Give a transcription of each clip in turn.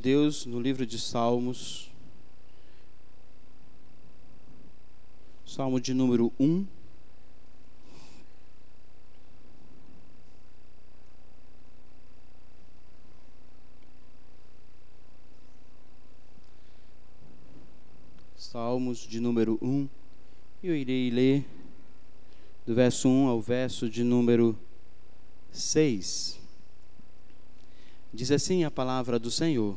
Deus no livro de Salmos, Salmo de número 1. Salmos de número 1. Eu irei ler do verso 1 ao verso de número 6. Diz assim a palavra do Senhor: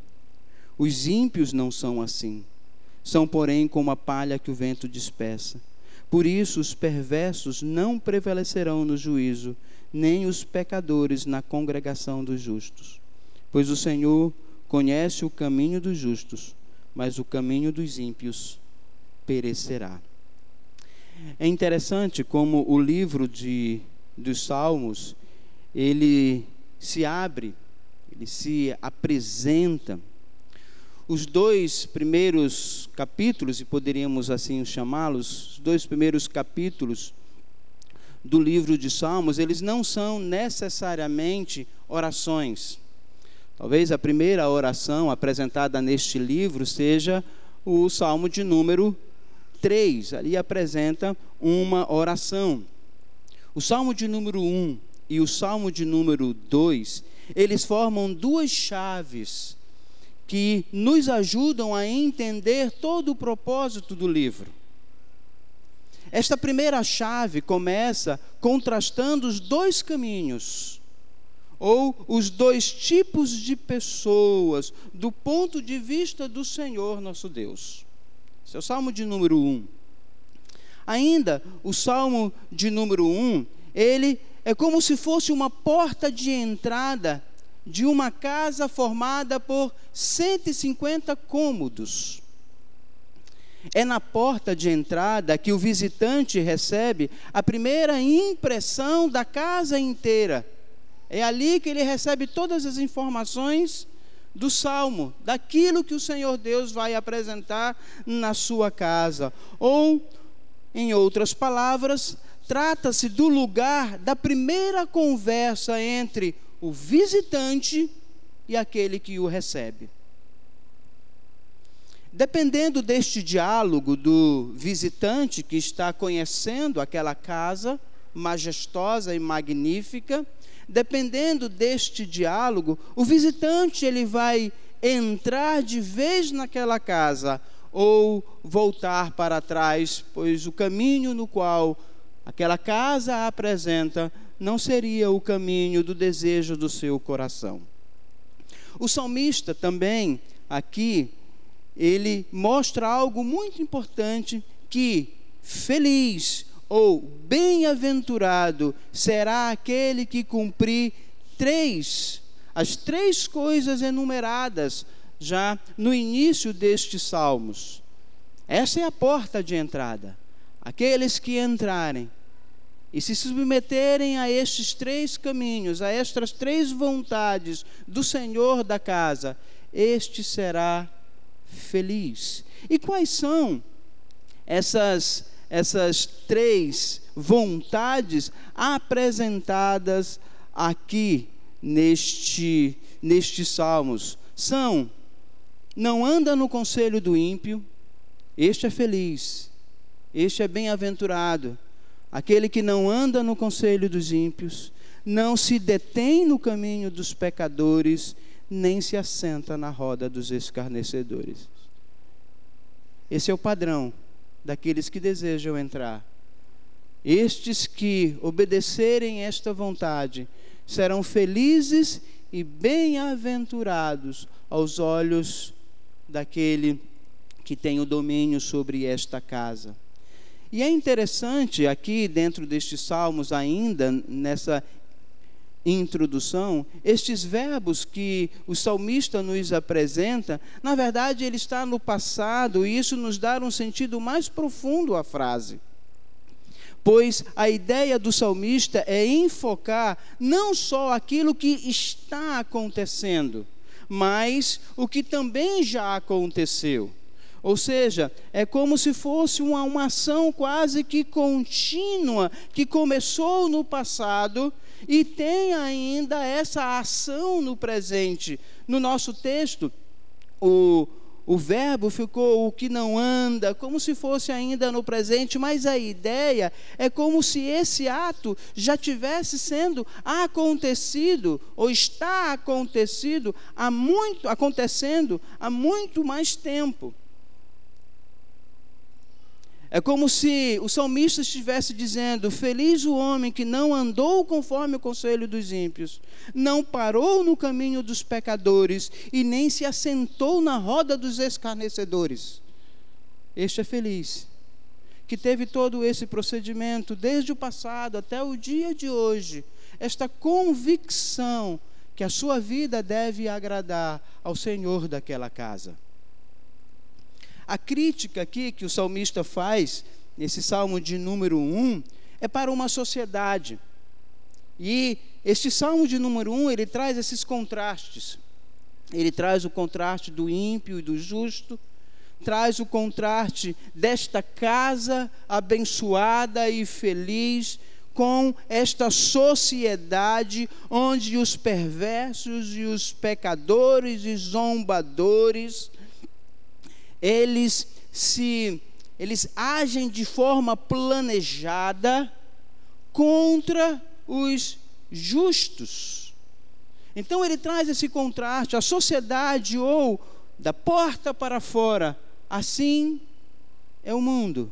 Os ímpios não são assim, são, porém, como a palha que o vento dispersa. Por isso, os perversos não prevalecerão no juízo, nem os pecadores na congregação dos justos. Pois o Senhor conhece o caminho dos justos, mas o caminho dos ímpios perecerá. É interessante como o livro de, dos Salmos, ele se abre, ele se apresenta. Os dois primeiros capítulos, e poderíamos assim chamá-los, os dois primeiros capítulos do livro de Salmos, eles não são necessariamente orações. Talvez a primeira oração apresentada neste livro seja o Salmo de número 3, ali apresenta uma oração. O Salmo de número 1 e o Salmo de número 2, eles formam duas chaves que nos ajudam a entender todo o propósito do livro. Esta primeira chave começa contrastando os dois caminhos, ou os dois tipos de pessoas, do ponto de vista do Senhor nosso Deus. Esse é o Salmo de número 1. Ainda, o Salmo de número 1, ele é como se fosse uma porta de entrada de uma casa formada por 150 cômodos. É na porta de entrada que o visitante recebe a primeira impressão da casa inteira. É ali que ele recebe todas as informações do salmo, daquilo que o Senhor Deus vai apresentar na sua casa. Ou, em outras palavras, trata-se do lugar da primeira conversa entre o visitante e aquele que o recebe. Dependendo deste diálogo do visitante que está conhecendo aquela casa majestosa e magnífica, dependendo deste diálogo, o visitante ele vai entrar de vez naquela casa ou voltar para trás, pois o caminho no qual aquela casa apresenta não seria o caminho do desejo do seu coração. O salmista também aqui ele mostra algo muito importante que feliz ou bem-aventurado será aquele que cumprir três, as três coisas enumeradas já no início destes salmos. Essa é a porta de entrada. Aqueles que entrarem e se submeterem a estes três caminhos, a estas três vontades do Senhor da casa, este será feliz. E quais são essas essas três vontades apresentadas aqui neste, nestes salmos são: não anda no conselho do ímpio, este é feliz, este é bem-aventurado. Aquele que não anda no conselho dos ímpios, não se detém no caminho dos pecadores, nem se assenta na roda dos escarnecedores. Esse é o padrão daqueles que desejam entrar. Estes que obedecerem esta vontade serão felizes e bem-aventurados aos olhos daquele que tem o domínio sobre esta casa. E é interessante aqui, dentro destes salmos, ainda, nessa introdução, estes verbos que o salmista nos apresenta, na verdade ele está no passado e isso nos dá um sentido mais profundo à frase. Pois a ideia do salmista é enfocar não só aquilo que está acontecendo, mas o que também já aconteceu. Ou seja, é como se fosse uma, uma ação quase que contínua, que começou no passado e tem ainda essa ação no presente. No nosso texto, o, o verbo ficou o que não anda, como se fosse ainda no presente, mas a ideia é como se esse ato já tivesse sendo acontecido ou está acontecido há muito acontecendo há muito mais tempo. É como se o salmista estivesse dizendo: Feliz o homem que não andou conforme o conselho dos ímpios, não parou no caminho dos pecadores e nem se assentou na roda dos escarnecedores. Este é feliz, que teve todo esse procedimento desde o passado até o dia de hoje, esta convicção que a sua vida deve agradar ao Senhor daquela casa. A crítica aqui que o salmista faz, nesse salmo de número 1, é para uma sociedade. E este salmo de número 1, ele traz esses contrastes. Ele traz o contraste do ímpio e do justo, traz o contraste desta casa abençoada e feliz com esta sociedade onde os perversos e os pecadores e zombadores eles se eles agem de forma planejada contra os justos. Então ele traz esse contraste, a sociedade ou da porta para fora, assim é o mundo,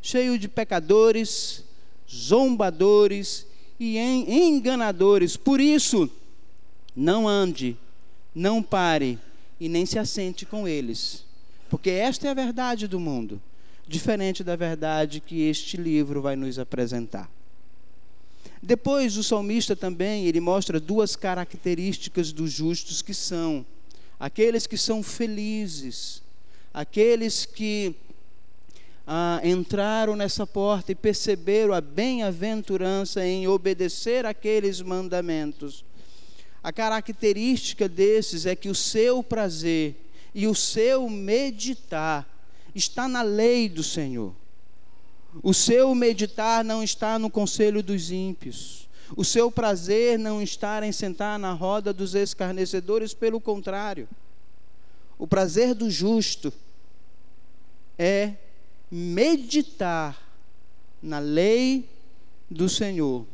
cheio de pecadores, zombadores e enganadores. Por isso, não ande, não pare e nem se assente com eles porque esta é a verdade do mundo, diferente da verdade que este livro vai nos apresentar. Depois, o salmista também, ele mostra duas características dos justos que são aqueles que são felizes, aqueles que ah, entraram nessa porta e perceberam a bem-aventurança em obedecer aqueles mandamentos. A característica desses é que o seu prazer e o seu meditar está na lei do Senhor. O seu meditar não está no conselho dos ímpios. O seu prazer não está em sentar na roda dos escarnecedores, pelo contrário. O prazer do justo é meditar na lei do Senhor.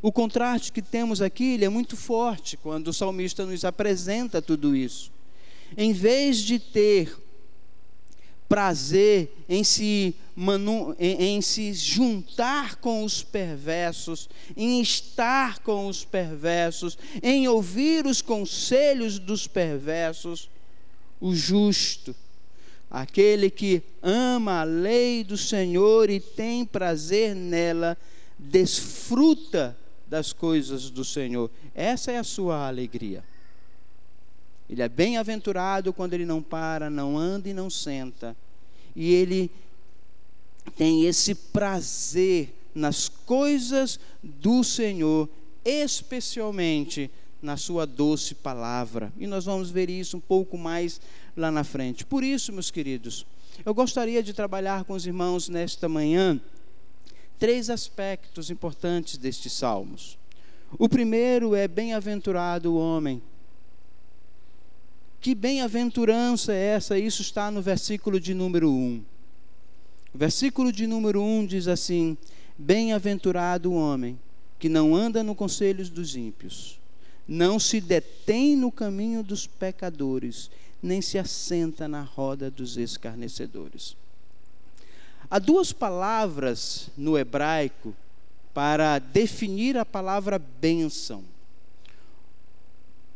O contraste que temos aqui é muito forte quando o salmista nos apresenta tudo isso em vez de ter prazer em se, manu, em, em, se juntar com os perversos, em estar com os perversos, em ouvir os conselhos dos perversos, o justo, aquele que ama a lei do Senhor e tem prazer nela, desfruta das coisas do Senhor. Essa é a sua alegria. Ele é bem-aventurado quando ele não para, não anda e não senta. E ele tem esse prazer nas coisas do Senhor, especialmente na sua doce palavra. E nós vamos ver isso um pouco mais lá na frente. Por isso, meus queridos, eu gostaria de trabalhar com os irmãos nesta manhã três aspectos importantes destes salmos. O primeiro é bem-aventurado o homem que bem-aventurança é essa? Isso está no versículo de número 1. O versículo de número 1 diz assim: Bem-aventurado o homem que não anda no conselho dos ímpios, não se detém no caminho dos pecadores, nem se assenta na roda dos escarnecedores. Há duas palavras no hebraico para definir a palavra bênção.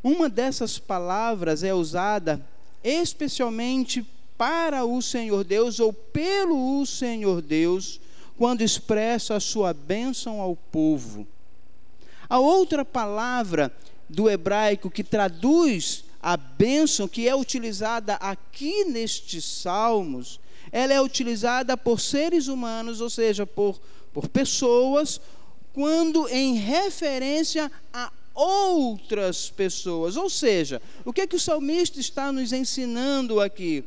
Uma dessas palavras é usada especialmente para o Senhor Deus ou pelo Senhor Deus quando expressa a sua bênção ao povo. A outra palavra do hebraico que traduz a bênção que é utilizada aqui nestes salmos, ela é utilizada por seres humanos, ou seja, por, por pessoas, quando em referência a outras pessoas. Ou seja, o que é que o salmista está nos ensinando aqui?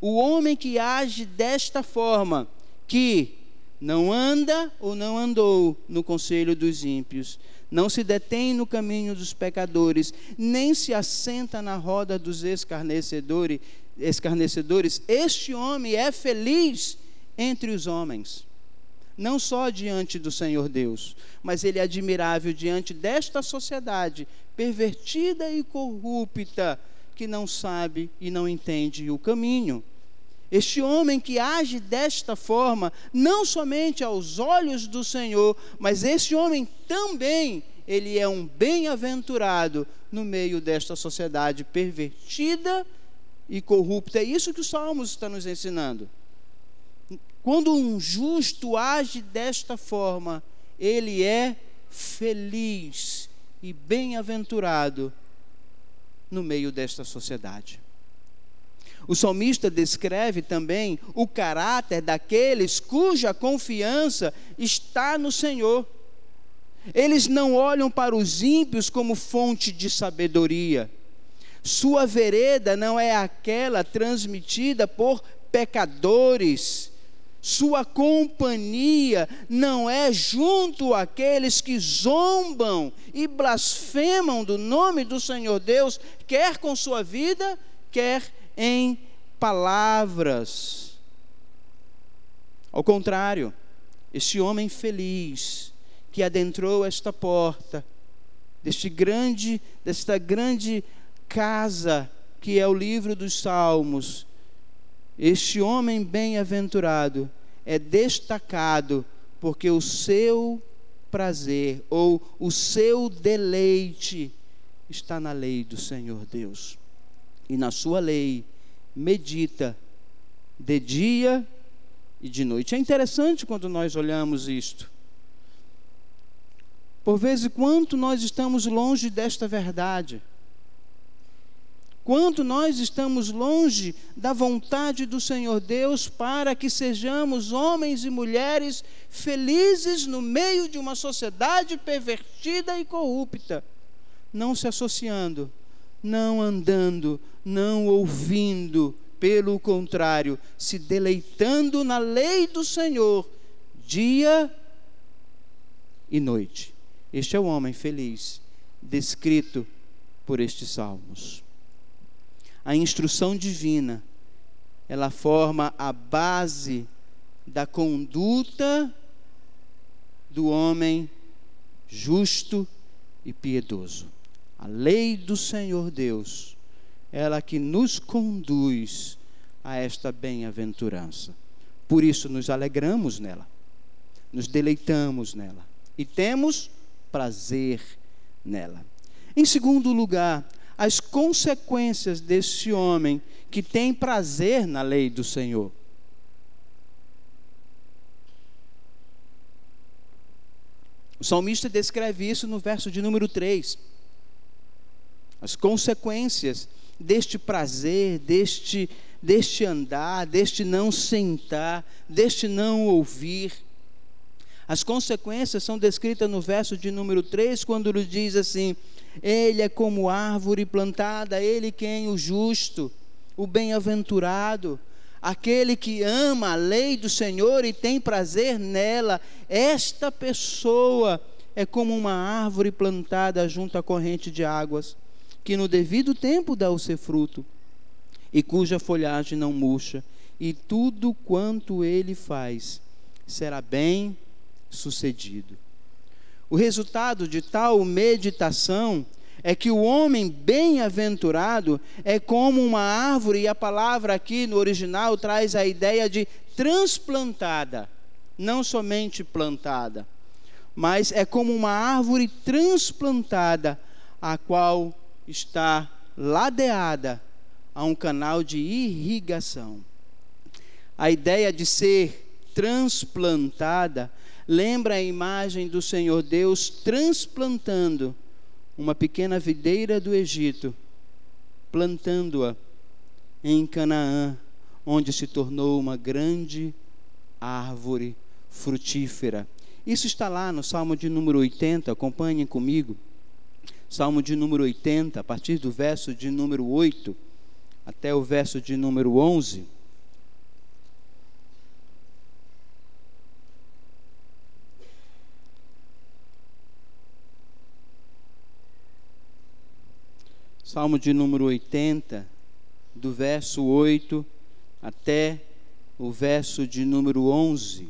O homem que age desta forma, que não anda ou não andou no conselho dos ímpios, não se detém no caminho dos pecadores, nem se assenta na roda dos escarnecedores, escarnecedores. Este homem é feliz entre os homens, não só diante do Senhor Deus, mas ele é admirável diante desta sociedade pervertida e corrupta que não sabe e não entende o caminho. Este homem que age desta forma, não somente aos olhos do Senhor, mas este homem também, ele é um bem-aventurado no meio desta sociedade pervertida e corrupta. É isso que o Salmos está nos ensinando. Quando um justo age desta forma, ele é feliz e bem-aventurado no meio desta sociedade. O salmista descreve também o caráter daqueles cuja confiança está no Senhor. Eles não olham para os ímpios como fonte de sabedoria. Sua vereda não é aquela transmitida por pecadores. Sua companhia não é junto àqueles que zombam e blasfemam do nome do Senhor Deus, quer com sua vida, quer em palavras. Ao contrário, este homem feliz que adentrou esta porta, deste grande, desta grande casa que é o livro dos Salmos, este homem bem-aventurado é destacado porque o seu prazer ou o seu deleite está na lei do Senhor Deus e na sua lei medita de dia e de noite. É interessante quando nós olhamos isto. Por vezes, quanto nós estamos longe desta verdade. Quanto nós estamos longe da vontade do Senhor Deus para que sejamos homens e mulheres felizes no meio de uma sociedade pervertida e corrupta, não se associando não andando, não ouvindo, pelo contrário, se deleitando na lei do Senhor, dia e noite. Este é o homem feliz, descrito por estes salmos. A instrução divina, ela forma a base da conduta do homem justo e piedoso. A lei do Senhor Deus, ela que nos conduz a esta bem-aventurança. Por isso nos alegramos nela, nos deleitamos nela e temos prazer nela. Em segundo lugar, as consequências desse homem que tem prazer na lei do Senhor. O salmista descreve isso no verso de número 3 as consequências deste prazer, deste, deste andar, deste não sentar, deste não ouvir. As consequências são descritas no verso de número 3, quando ele diz assim: Ele é como árvore plantada, ele quem? O justo, o bem-aventurado, aquele que ama a lei do Senhor e tem prazer nela. Esta pessoa é como uma árvore plantada junto à corrente de águas que no devido tempo dá o seu fruto, e cuja folhagem não murcha, e tudo quanto ele faz será bem sucedido. O resultado de tal meditação é que o homem bem-aventurado é como uma árvore, e a palavra aqui no original traz a ideia de transplantada, não somente plantada, mas é como uma árvore transplantada, a qual está ladeada a um canal de irrigação. A ideia de ser transplantada lembra a imagem do Senhor Deus transplantando uma pequena videira do Egito, plantando-a em Canaã, onde se tornou uma grande árvore frutífera. Isso está lá no Salmo de número 80, acompanhem comigo. Salmo de número 80, a partir do verso de número 8 até o verso de número 11. Salmo de número 80, do verso 8 até o verso de número 11.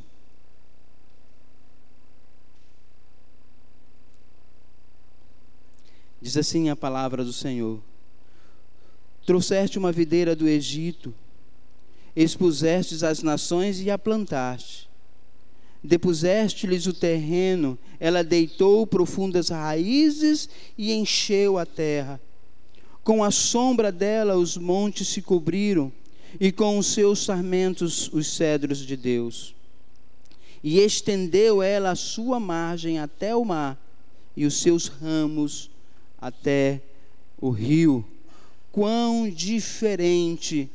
Diz assim a palavra do Senhor: Trouxeste uma videira do Egito, expusestes as nações e a plantaste. Depuseste-lhes o terreno, ela deitou profundas raízes e encheu a terra. Com a sombra dela os montes se cobriram, e com os seus sarmentos os cedros de Deus. E estendeu ela a sua margem até o mar, e os seus ramos até o rio. Quão diferente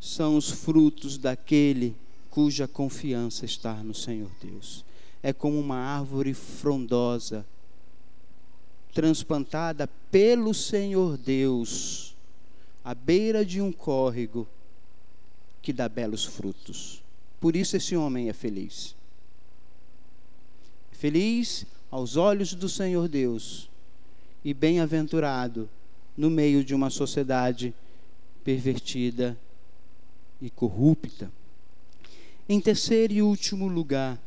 são os frutos daquele cuja confiança está no Senhor Deus. É como uma árvore frondosa transplantada pelo Senhor Deus, à beira de um córrego que dá belos frutos. Por isso esse homem é feliz. Feliz aos olhos do Senhor Deus e bem-aventurado no meio de uma sociedade pervertida e corrupta. Em terceiro e último lugar,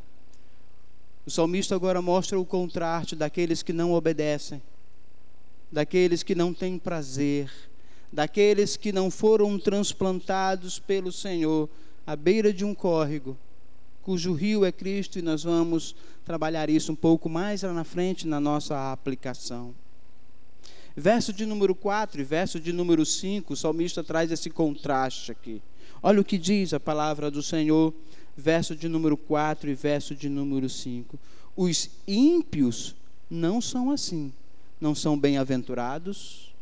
o salmista agora mostra o contraste daqueles que não obedecem, daqueles que não têm prazer, daqueles que não foram transplantados pelo Senhor à beira de um córrego, cujo rio é Cristo, e nós vamos trabalhar isso um pouco mais lá na frente na nossa aplicação. Verso de número 4 e verso de número 5, o salmista traz esse contraste aqui. Olha o que diz a palavra do Senhor verso de número 4 e verso de número 5. Os ímpios não são assim. Não são bem-aventurados,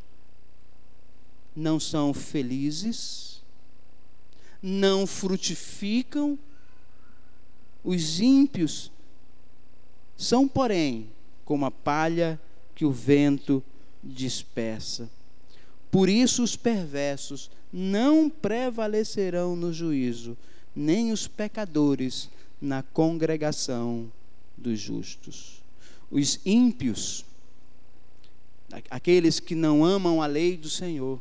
não são felizes, não frutificam. Os ímpios são, porém, como a palha que o vento dispersa. Por isso os perversos não prevalecerão no juízo, nem os pecadores na congregação dos justos. Os ímpios, aqueles que não amam a lei do Senhor,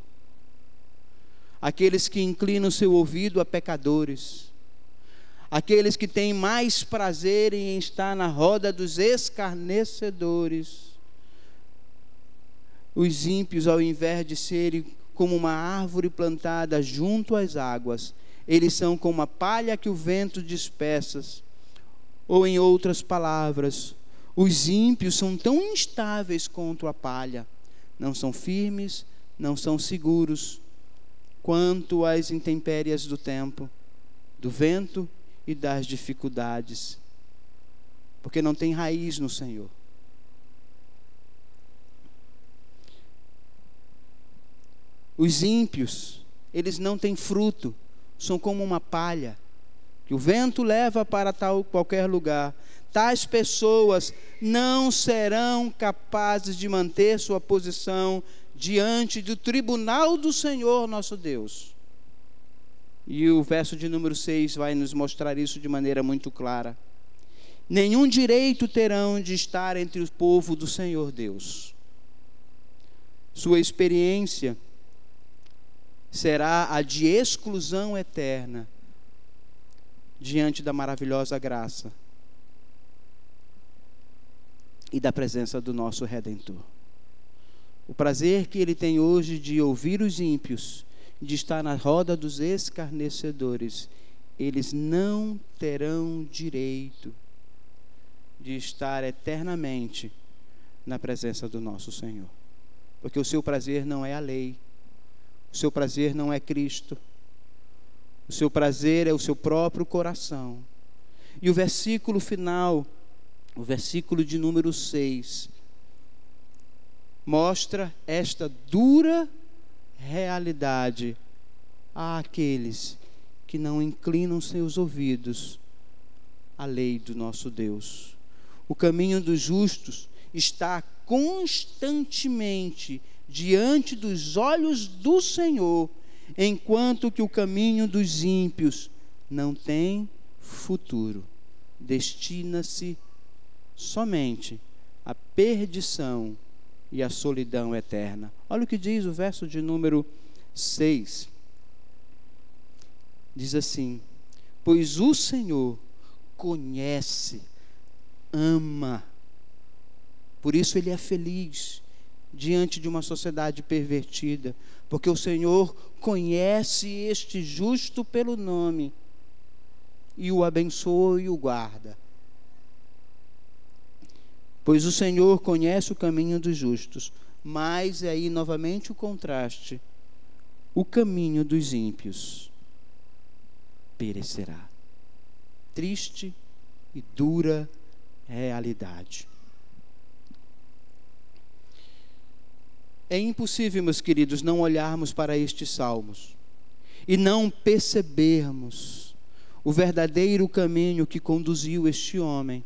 aqueles que inclinam seu ouvido a pecadores, aqueles que têm mais prazer em estar na roda dos escarnecedores. Os ímpios, ao invés de serem como uma árvore plantada junto às águas, eles são como a palha que o vento dispersa. Ou, em outras palavras, os ímpios são tão instáveis quanto a palha, não são firmes, não são seguros, quanto as intempéries do tempo, do vento e das dificuldades, porque não tem raiz no Senhor. Os ímpios, eles não têm fruto, são como uma palha que o vento leva para tal qualquer lugar. Tais pessoas não serão capazes de manter sua posição diante do tribunal do Senhor nosso Deus. E o verso de número 6 vai nos mostrar isso de maneira muito clara. Nenhum direito terão de estar entre o povo do Senhor Deus. Sua experiência será a de exclusão eterna diante da maravilhosa graça e da presença do nosso Redentor. O prazer que ele tem hoje de ouvir os ímpios, de estar na roda dos escarnecedores, eles não terão direito de estar eternamente na presença do nosso Senhor. Porque o seu prazer não é a lei, o seu prazer não é Cristo. O seu prazer é o seu próprio coração. E o versículo final, o versículo de número 6, mostra esta dura realidade àqueles que não inclinam seus ouvidos à lei do nosso Deus. O caminho dos justos está constantemente diante dos olhos do Senhor, enquanto que o caminho dos ímpios não tem futuro. Destina-se somente à perdição e à solidão eterna. Olha o que diz o verso de número 6. Diz assim: Pois o Senhor conhece, ama, por isso ele é feliz diante de uma sociedade pervertida, porque o Senhor conhece este justo pelo nome e o abençoa e o guarda. Pois o Senhor conhece o caminho dos justos, mas é aí novamente o contraste: o caminho dos ímpios perecerá. Triste e dura realidade. É impossível, meus queridos, não olharmos para estes salmos e não percebermos o verdadeiro caminho que conduziu este homem,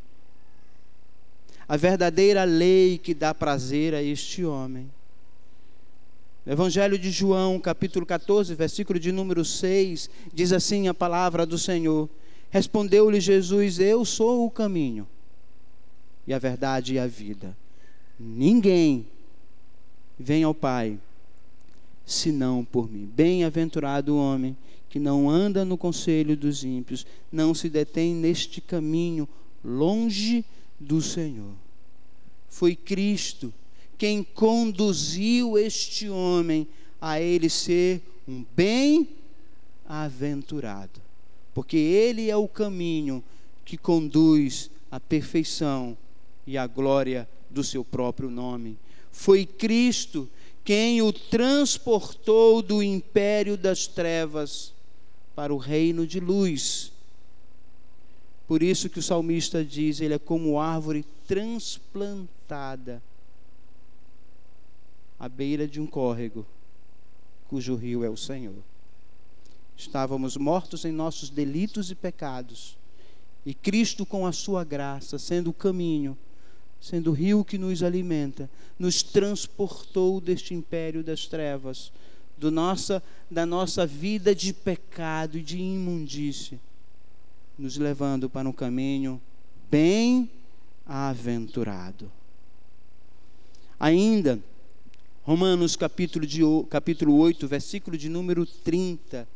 a verdadeira lei que dá prazer a este homem. No Evangelho de João, capítulo 14, versículo de número 6, diz assim a palavra do Senhor: Respondeu-lhe Jesus: Eu sou o caminho, e a verdade e a vida. Ninguém vem ao Pai, senão por mim. Bem-aventurado o homem que não anda no conselho dos ímpios, não se detém neste caminho longe do Senhor. Foi Cristo quem conduziu este homem a ele ser um bem-aventurado, porque ele é o caminho que conduz à perfeição e à glória do seu próprio nome. Foi Cristo quem o transportou do império das trevas para o reino de luz. Por isso que o salmista diz, ele é como árvore transplantada à beira de um córrego, cujo rio é o Senhor. Estávamos mortos em nossos delitos e pecados, e Cristo, com a sua graça, sendo o caminho, sendo o rio que nos alimenta, nos transportou deste império das trevas, do nossa, da nossa vida de pecado e de imundície, nos levando para um caminho bem aventurado. Ainda, Romanos capítulo, de, capítulo 8, versículo de número 30.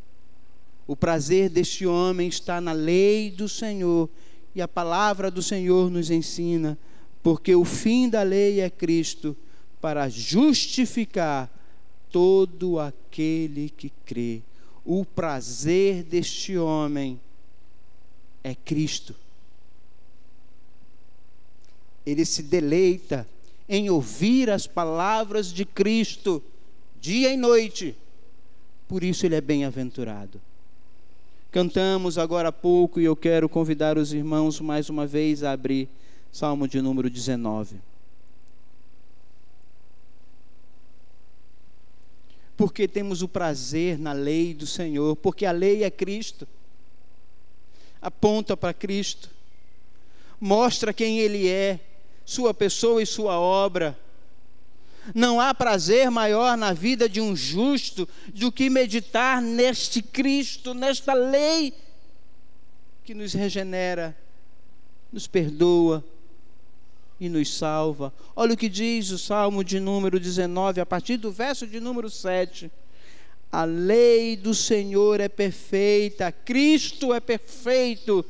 O prazer deste homem está na lei do Senhor, e a palavra do Senhor nos ensina porque o fim da lei é Cristo para justificar todo aquele que crê. O prazer deste homem é Cristo. Ele se deleita em ouvir as palavras de Cristo dia e noite. Por isso ele é bem-aventurado. Cantamos agora há pouco e eu quero convidar os irmãos mais uma vez a abrir Salmo de número 19. Porque temos o prazer na lei do Senhor, porque a lei é Cristo, aponta para Cristo, mostra quem Ele é, Sua pessoa e Sua obra. Não há prazer maior na vida de um justo do que meditar neste Cristo, nesta lei que nos regenera, nos perdoa, e nos salva. Olha o que diz o Salmo de número 19, a partir do verso de número 7. A lei do Senhor é perfeita, Cristo é perfeito.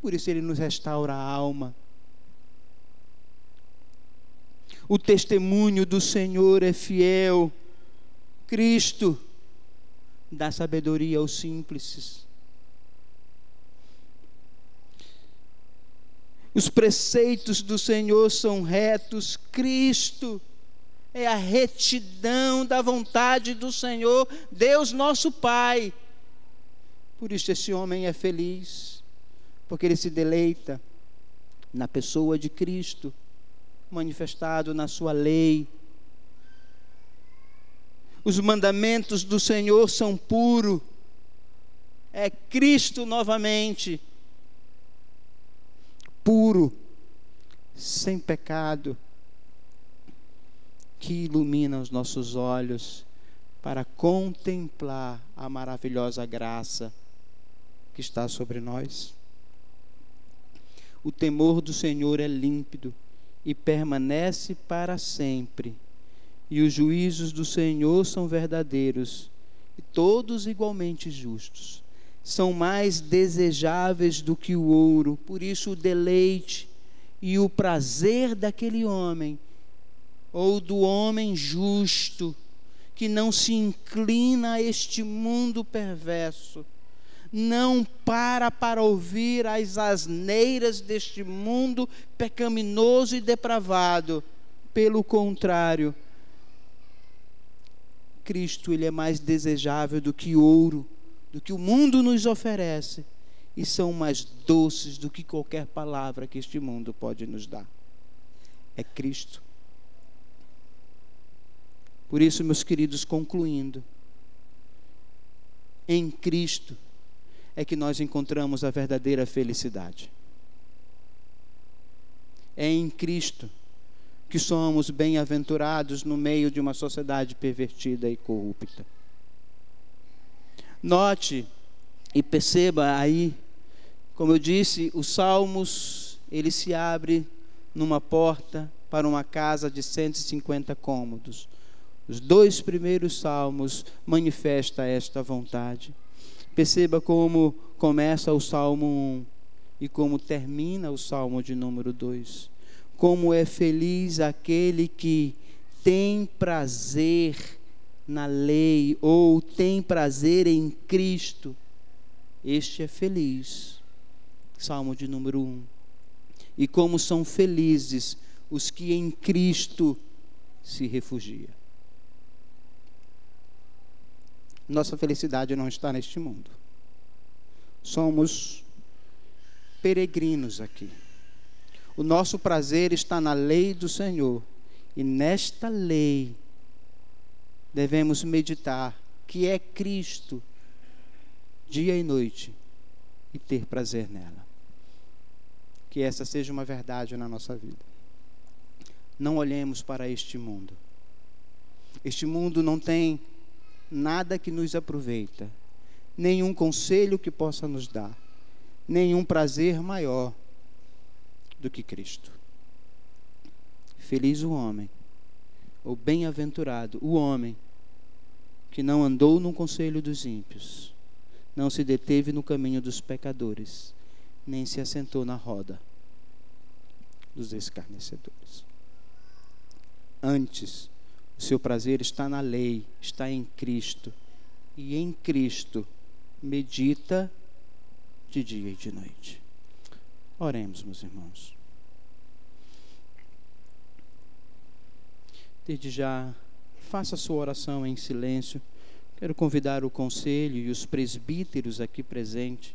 Por isso ele nos restaura a alma. O testemunho do Senhor é fiel. Cristo dá sabedoria aos simples. Os preceitos do Senhor são retos. Cristo é a retidão da vontade do Senhor, Deus nosso Pai. Por isso esse homem é feliz, porque ele se deleita na pessoa de Cristo, manifestado na sua lei. Os mandamentos do Senhor são puros. É Cristo novamente, puro, sem pecado, que ilumina os nossos olhos para contemplar a maravilhosa graça que está sobre nós. O temor do Senhor é límpido e permanece para sempre, e os juízos do Senhor são verdadeiros e todos igualmente justos. São mais desejáveis do que o ouro, por isso o deleite e o prazer daquele homem, ou do homem justo, que não se inclina a este mundo perverso, não para para ouvir as asneiras deste mundo pecaminoso e depravado. Pelo contrário, Cristo ele é mais desejável do que ouro, do que o mundo nos oferece, e são mais doces do que qualquer palavra que este mundo pode nos dar. É Cristo. Por isso, meus queridos, concluindo, em Cristo é que nós encontramos a verdadeira felicidade. É em Cristo que somos bem-aventurados no meio de uma sociedade pervertida e corrupta. Note e perceba aí, como eu disse, os Salmos, ele se abre numa porta para uma casa de 150 cômodos. Os dois primeiros salmos manifesta esta vontade. Perceba como começa o Salmo 1 e como termina o Salmo de número 2. Como é feliz aquele que tem prazer na lei ou tem prazer em Cristo. Este é feliz. Salmo de número 1. E como são felizes os que em Cristo se refugiam. Nossa felicidade não está neste mundo. Somos peregrinos aqui. O nosso prazer está na lei do Senhor. E nesta lei devemos meditar que é Cristo dia e noite e ter prazer nela. Que essa seja uma verdade na nossa vida. Não olhemos para este mundo. Este mundo não tem nada que nos aproveita, nenhum conselho que possa nos dar, nenhum prazer maior do que Cristo. Feliz o homem, ou bem-aventurado o homem que não andou no conselho dos ímpios, não se deteve no caminho dos pecadores, nem se assentou na roda dos escarnecedores. Antes, o seu prazer está na lei, está em Cristo. E em Cristo medita de dia e de noite. Oremos, meus irmãos. Desde já, faça sua oração em silêncio. Quero convidar o conselho e os presbíteros aqui presentes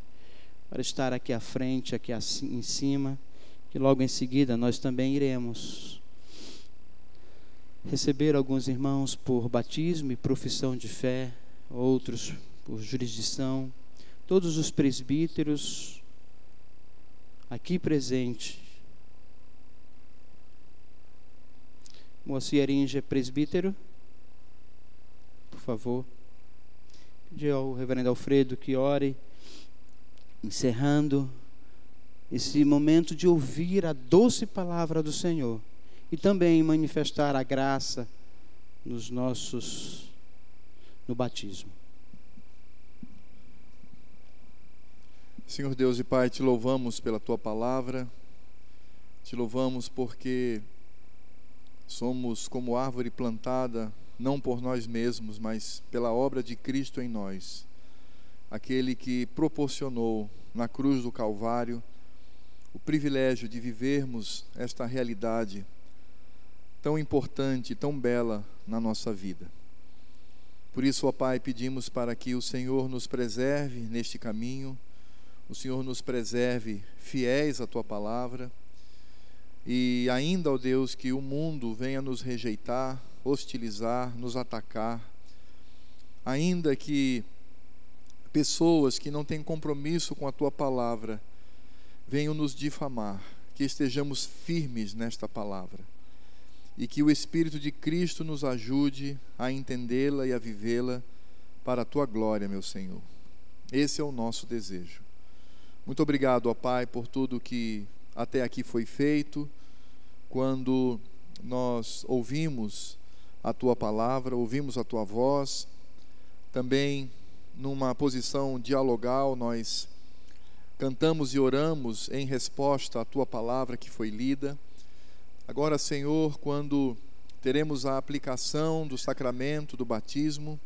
para estar aqui à frente, aqui em cima, que logo em seguida nós também iremos receber alguns irmãos por batismo e profissão de fé, outros por jurisdição, todos os presbíteros aqui presentes. Moacir Aringe é presbítero, favor. Pedir ao reverendo Alfredo que ore, encerrando esse momento de ouvir a doce palavra do Senhor e também manifestar a graça nos nossos no batismo. Senhor Deus e Pai, te louvamos pela tua palavra. Te louvamos porque somos como árvore plantada não por nós mesmos, mas pela obra de Cristo em nós. Aquele que proporcionou na cruz do Calvário o privilégio de vivermos esta realidade tão importante, tão bela na nossa vida. Por isso, ó Pai, pedimos para que o Senhor nos preserve neste caminho, o Senhor nos preserve fiéis à tua palavra, e ainda, ó Deus, que o mundo venha nos rejeitar, hostilizar, nos atacar, ainda que pessoas que não têm compromisso com a tua palavra venham nos difamar, que estejamos firmes nesta palavra e que o Espírito de Cristo nos ajude a entendê-la e a vivê-la para a tua glória, meu Senhor. Esse é o nosso desejo. Muito obrigado, ó Pai, por tudo que até aqui foi feito, quando nós ouvimos a tua palavra, ouvimos a tua voz, também numa posição dialogal, nós cantamos e oramos em resposta à tua palavra que foi lida. Agora, Senhor, quando teremos a aplicação do sacramento do batismo,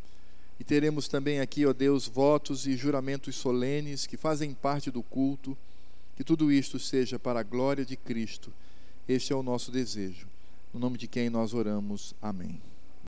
e teremos também aqui, ó Deus, votos e juramentos solenes que fazem parte do culto, que tudo isto seja para a glória de Cristo. Este é o nosso desejo. No nome de quem nós oramos. Amém.